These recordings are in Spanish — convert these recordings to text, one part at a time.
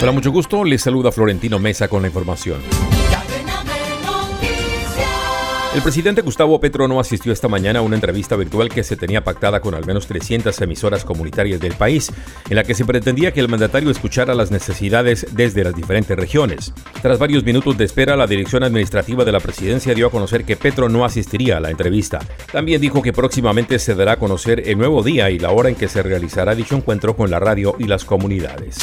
Hola, mucho gusto. Les saluda Florentino Mesa con la información. El presidente Gustavo Petro no asistió esta mañana a una entrevista virtual que se tenía pactada con al menos 300 emisoras comunitarias del país, en la que se pretendía que el mandatario escuchara las necesidades desde las diferentes regiones. Tras varios minutos de espera, la dirección administrativa de la presidencia dio a conocer que Petro no asistiría a la entrevista. También dijo que próximamente se dará a conocer el nuevo día y la hora en que se realizará dicho encuentro con la radio y las comunidades.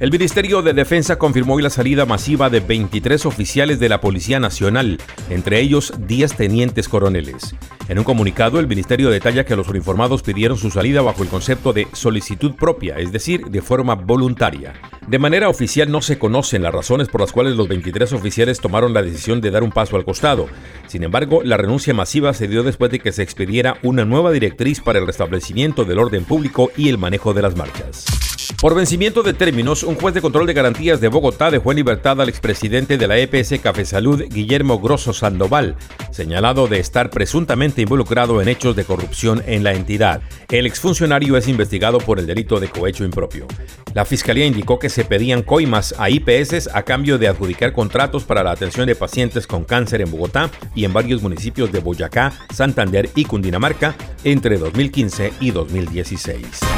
El Ministerio de Defensa confirmó hoy la salida masiva de 23 oficiales de la Policía Nacional, entre ellos 10 tenientes coroneles. En un comunicado, el ministerio detalla que los uniformados pidieron su salida bajo el concepto de solicitud propia, es decir, de forma voluntaria. De manera oficial no se conocen las razones por las cuales los 23 oficiales tomaron la decisión de dar un paso al costado. Sin embargo, la renuncia masiva se dio después de que se expediera una nueva directriz para el restablecimiento del orden público y el manejo de las marchas. Por vencimiento de términos, un juez de control de garantías de Bogotá dejó en libertad al expresidente de la EPS Café Salud, Guillermo Grosso Sandoval, señalado de estar presuntamente involucrado en hechos de corrupción en la entidad. El exfuncionario es investigado por el delito de cohecho impropio. La fiscalía indicó que se pedían coimas a IPS a cambio de adjudicar contratos para la atención de pacientes con cáncer en Bogotá y en varios municipios de Boyacá, Santander y Cundinamarca entre 2015 y 2016.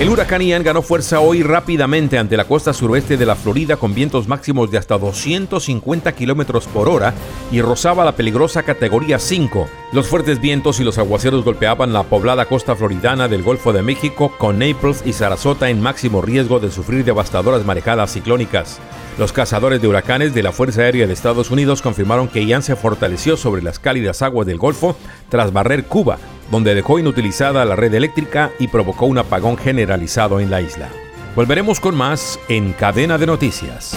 El huracán Ian ganó fuerza hoy rápidamente ante la costa suroeste de la Florida con vientos máximos de hasta 250 kilómetros por hora y rozaba la peligrosa categoría 5. Los fuertes vientos y los aguaceros golpeaban la poblada costa floridana del Golfo de México con Naples y Sarasota en máximo riesgo de sufrir devastadoras marejadas ciclónicas. Los cazadores de huracanes de la Fuerza Aérea de Estados Unidos confirmaron que Ian se fortaleció sobre las cálidas aguas del Golfo tras barrer Cuba, donde dejó inutilizada la red eléctrica y provocó un apagón generalizado en la isla. Volveremos con más en Cadena de Noticias.